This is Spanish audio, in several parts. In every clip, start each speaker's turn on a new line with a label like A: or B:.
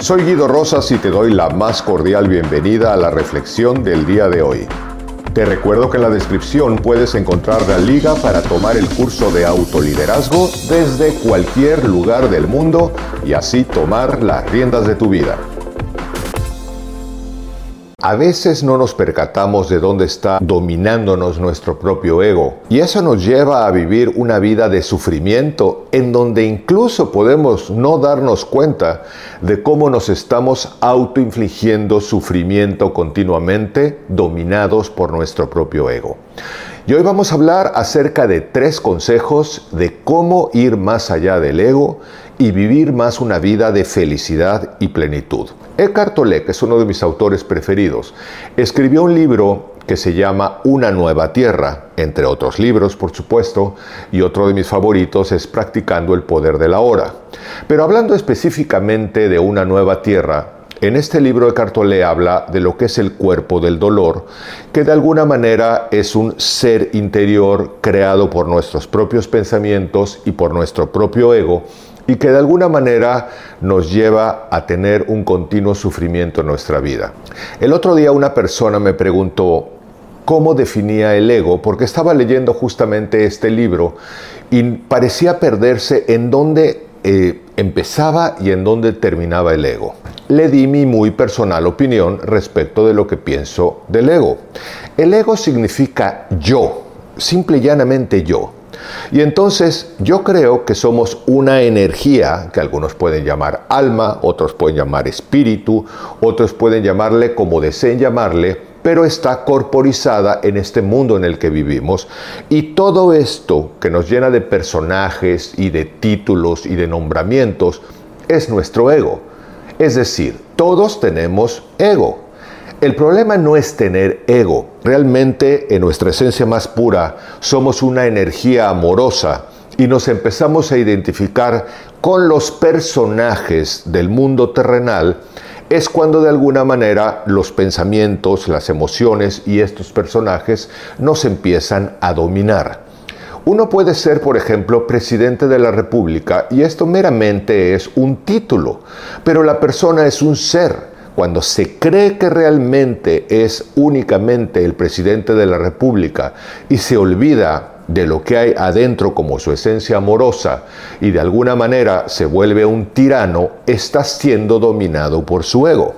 A: Soy Guido Rosas y te doy la más cordial bienvenida a la reflexión del día de hoy. Te recuerdo que en la descripción puedes encontrar la liga para tomar el curso de autoliderazgo desde cualquier lugar del mundo y así tomar las riendas de tu vida. A veces no nos percatamos de dónde está dominándonos nuestro propio ego y eso nos lleva a vivir una vida de sufrimiento en donde incluso podemos no darnos cuenta de cómo nos estamos autoinfligiendo sufrimiento continuamente dominados por nuestro propio ego. Y hoy vamos a hablar acerca de tres consejos de cómo ir más allá del ego y vivir más una vida de felicidad y plenitud. Eckhart Tolle, que es uno de mis autores preferidos, escribió un libro que se llama Una nueva tierra, entre otros libros, por supuesto, y otro de mis favoritos es Practicando el poder de la hora. Pero hablando específicamente de una nueva tierra, en este libro de Cartolé habla de lo que es el cuerpo del dolor, que de alguna manera es un ser interior creado por nuestros propios pensamientos y por nuestro propio ego, y que de alguna manera nos lleva a tener un continuo sufrimiento en nuestra vida. El otro día una persona me preguntó cómo definía el ego, porque estaba leyendo justamente este libro y parecía perderse en dónde eh, empezaba y en dónde terminaba el ego. Le di mi muy personal opinión respecto de lo que pienso del ego. El ego significa yo, simple y llanamente yo. Y entonces yo creo que somos una energía que algunos pueden llamar alma, otros pueden llamar espíritu, otros pueden llamarle como deseen llamarle, pero está corporizada en este mundo en el que vivimos. Y todo esto que nos llena de personajes y de títulos y de nombramientos es nuestro ego. Es decir, todos tenemos ego. El problema no es tener ego. Realmente, en nuestra esencia más pura, somos una energía amorosa y nos empezamos a identificar con los personajes del mundo terrenal, es cuando de alguna manera los pensamientos, las emociones y estos personajes nos empiezan a dominar. Uno puede ser, por ejemplo, presidente de la República y esto meramente es un título, pero la persona es un ser cuando se cree que realmente es únicamente el presidente de la República y se olvida de lo que hay adentro como su esencia amorosa y de alguna manera se vuelve un tirano, está siendo dominado por su ego.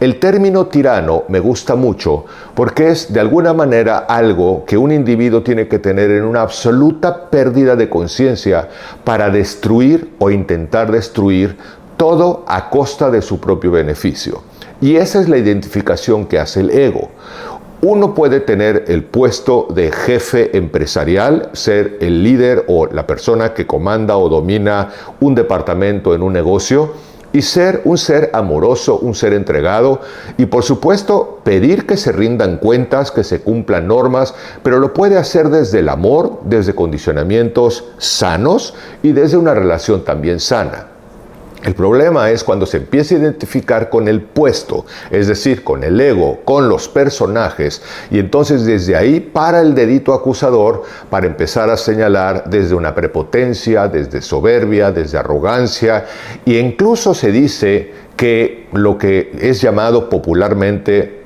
A: El término tirano me gusta mucho porque es de alguna manera algo que un individuo tiene que tener en una absoluta pérdida de conciencia para destruir o intentar destruir todo a costa de su propio beneficio. Y esa es la identificación que hace el ego. Uno puede tener el puesto de jefe empresarial, ser el líder o la persona que comanda o domina un departamento en un negocio y ser un ser amoroso, un ser entregado y por supuesto pedir que se rindan cuentas, que se cumplan normas, pero lo puede hacer desde el amor, desde condicionamientos sanos y desde una relación también sana. El problema es cuando se empieza a identificar con el puesto, es decir, con el ego, con los personajes, y entonces desde ahí para el dedito acusador para empezar a señalar desde una prepotencia, desde soberbia, desde arrogancia, e incluso se dice que lo que es llamado popularmente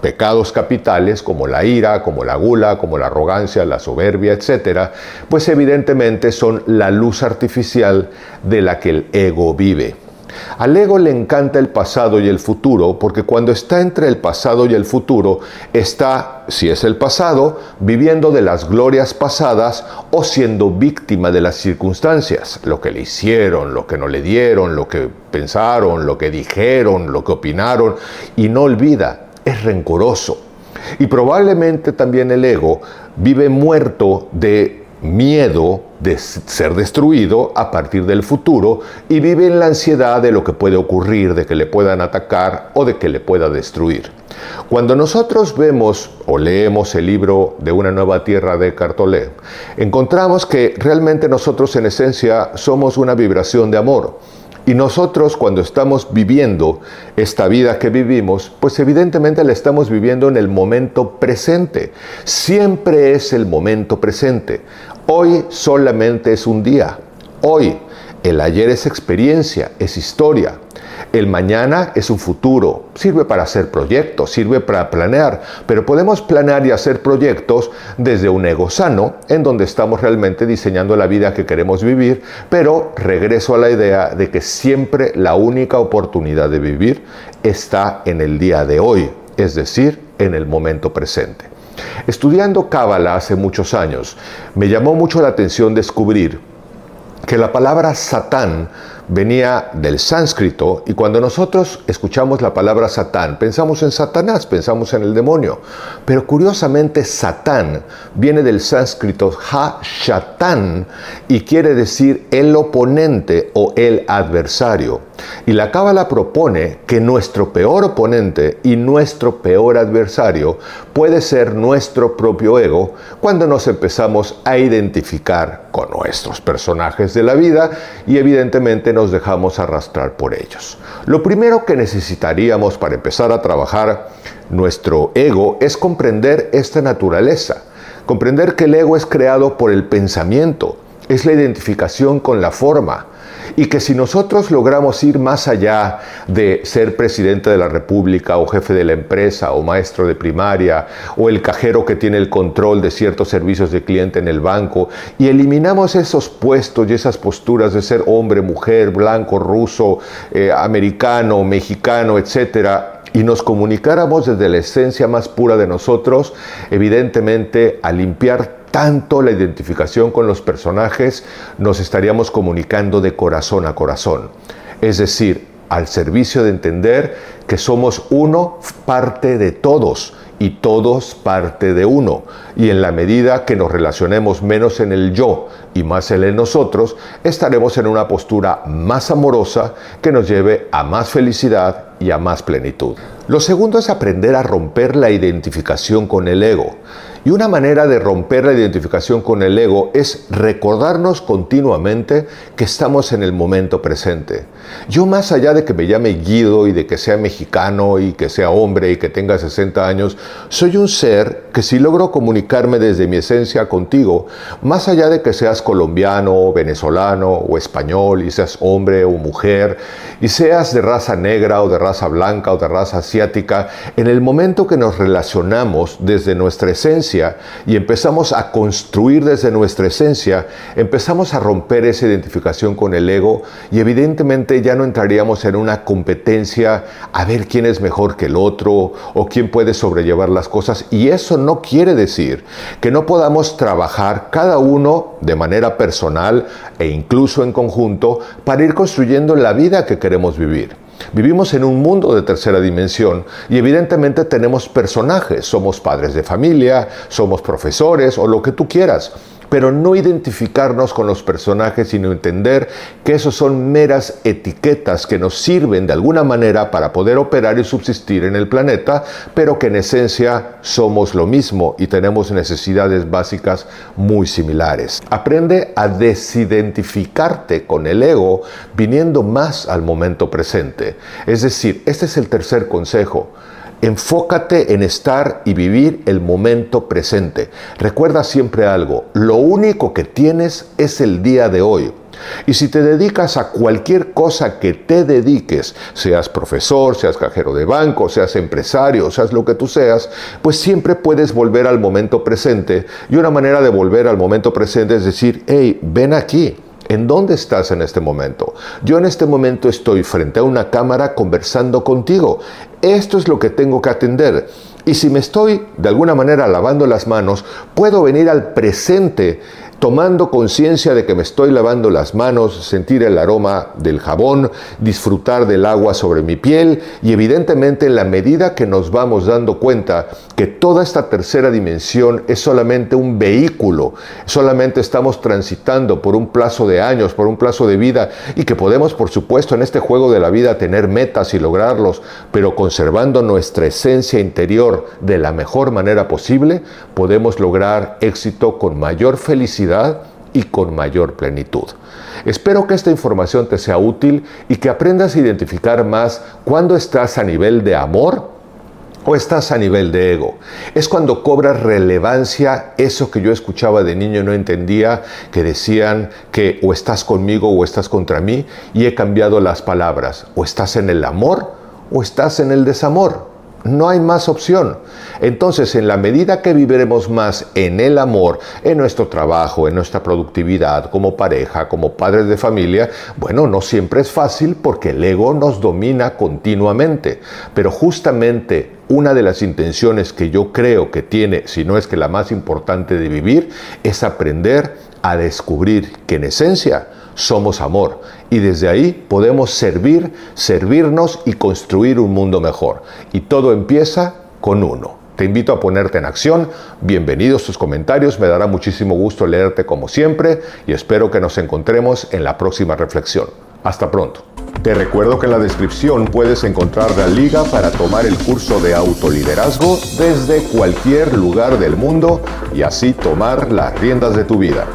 A: pecados capitales como la ira, como la gula, como la arrogancia, la soberbia, etc., pues evidentemente son la luz artificial de la que el ego vive. Al ego le encanta el pasado y el futuro porque cuando está entre el pasado y el futuro está, si es el pasado, viviendo de las glorias pasadas o siendo víctima de las circunstancias, lo que le hicieron, lo que no le dieron, lo que pensaron, lo que dijeron, lo que opinaron, y no olvida es rencoroso. Y probablemente también el ego vive muerto de miedo de ser destruido a partir del futuro y vive en la ansiedad de lo que puede ocurrir, de que le puedan atacar o de que le pueda destruir. Cuando nosotros vemos o leemos el libro de una nueva tierra de Cartolé, encontramos que realmente nosotros en esencia somos una vibración de amor y nosotros cuando estamos viviendo esta vida que vivimos, pues evidentemente la estamos viviendo en el momento presente. Siempre es el momento presente. Hoy solamente es un día. Hoy El ayer es experiencia, es historia. El mañana es un futuro, sirve para hacer proyectos, sirve para planear, pero podemos planear y hacer proyectos desde un ego sano, en donde estamos realmente diseñando la vida que queremos vivir, pero regreso a la idea de que siempre la única oportunidad de vivir está en el día de hoy, es decir, en el momento presente. Estudiando Cábala hace muchos años, me llamó mucho la atención descubrir que la palabra Satán venía del sánscrito y cuando nosotros escuchamos la palabra Satán, pensamos en Satanás, pensamos en el demonio. Pero curiosamente Satán viene del sánscrito Ha-Shatan y quiere decir el oponente o el adversario. Y la Cábala propone que nuestro peor oponente y nuestro peor adversario puede ser nuestro propio ego cuando nos empezamos a identificar con nuestros personajes de la vida y evidentemente nos dejamos arrastrar por ellos. Lo primero que necesitaríamos para empezar a trabajar nuestro ego es comprender esta naturaleza, comprender que el ego es creado por el pensamiento, es la identificación con la forma, y que si nosotros logramos ir más allá de ser presidente de la República o jefe de la empresa o maestro de primaria o el cajero que tiene el control de ciertos servicios de cliente en el banco y eliminamos esos puestos y esas posturas de ser hombre, mujer, blanco, ruso, eh, americano, mexicano, etcétera, y nos comunicáramos desde la esencia más pura de nosotros, evidentemente a limpiar tanto la identificación con los personajes, nos estaríamos comunicando de corazón a corazón. Es decir, al servicio de entender que somos uno parte de todos y todos parte de uno. Y en la medida que nos relacionemos menos en el yo y más en el nosotros, estaremos en una postura más amorosa que nos lleve a más felicidad y a más plenitud. Lo segundo es aprender a romper la identificación con el ego. Y una manera de romper la identificación con el ego es recordarnos continuamente que estamos en el momento presente. Yo más allá de que me llame Guido y de que sea mexicano y que sea hombre y que tenga 60 años, soy un ser que si logro comunicarme desde mi esencia contigo, más allá de que seas colombiano, venezolano o español y seas hombre o mujer y seas de raza negra o de raza blanca o de raza asiática, en el momento que nos relacionamos desde nuestra esencia, y empezamos a construir desde nuestra esencia, empezamos a romper esa identificación con el ego y evidentemente ya no entraríamos en una competencia a ver quién es mejor que el otro o quién puede sobrellevar las cosas. Y eso no quiere decir que no podamos trabajar cada uno de manera personal e incluso en conjunto para ir construyendo la vida que queremos vivir. Vivimos en un mundo de tercera dimensión y evidentemente tenemos personajes, somos padres de familia, somos profesores o lo que tú quieras pero no identificarnos con los personajes, sino entender que esos son meras etiquetas que nos sirven de alguna manera para poder operar y subsistir en el planeta, pero que en esencia somos lo mismo y tenemos necesidades básicas muy similares. Aprende a desidentificarte con el ego viniendo más al momento presente. Es decir, este es el tercer consejo. Enfócate en estar y vivir el momento presente. Recuerda siempre algo, lo único que tienes es el día de hoy. Y si te dedicas a cualquier cosa que te dediques, seas profesor, seas cajero de banco, seas empresario, seas lo que tú seas, pues siempre puedes volver al momento presente. Y una manera de volver al momento presente es decir, hey, ven aquí. ¿En dónde estás en este momento? Yo en este momento estoy frente a una cámara conversando contigo. Esto es lo que tengo que atender. Y si me estoy de alguna manera lavando las manos, puedo venir al presente tomando conciencia de que me estoy lavando las manos, sentir el aroma del jabón, disfrutar del agua sobre mi piel y evidentemente en la medida que nos vamos dando cuenta que toda esta tercera dimensión es solamente un vehículo, solamente estamos transitando por un plazo de años, por un plazo de vida y que podemos por supuesto en este juego de la vida tener metas y lograrlos, pero conservando nuestra esencia interior de la mejor manera posible, podemos lograr éxito con mayor felicidad y con mayor plenitud. Espero que esta información te sea útil y que aprendas a identificar más cuando estás a nivel de amor o estás a nivel de ego. Es cuando cobra relevancia eso que yo escuchaba de niño y no entendía, que decían que o estás conmigo o estás contra mí, y he cambiado las palabras, o estás en el amor o estás en el desamor. No hay más opción. Entonces, en la medida que viviremos más en el amor, en nuestro trabajo, en nuestra productividad, como pareja, como padres de familia, bueno, no siempre es fácil porque el ego nos domina continuamente. Pero justamente una de las intenciones que yo creo que tiene, si no es que la más importante de vivir, es aprender a descubrir que en esencia somos amor y desde ahí podemos servir, servirnos y construir un mundo mejor. Y todo empieza con uno. Te invito a ponerte en acción. Bienvenidos tus comentarios. Me dará muchísimo gusto leerte como siempre y espero que nos encontremos en la próxima reflexión. Hasta pronto. Te recuerdo que en la descripción puedes encontrar la liga para tomar el curso de autoliderazgo desde cualquier lugar del mundo y así tomar las riendas de tu vida.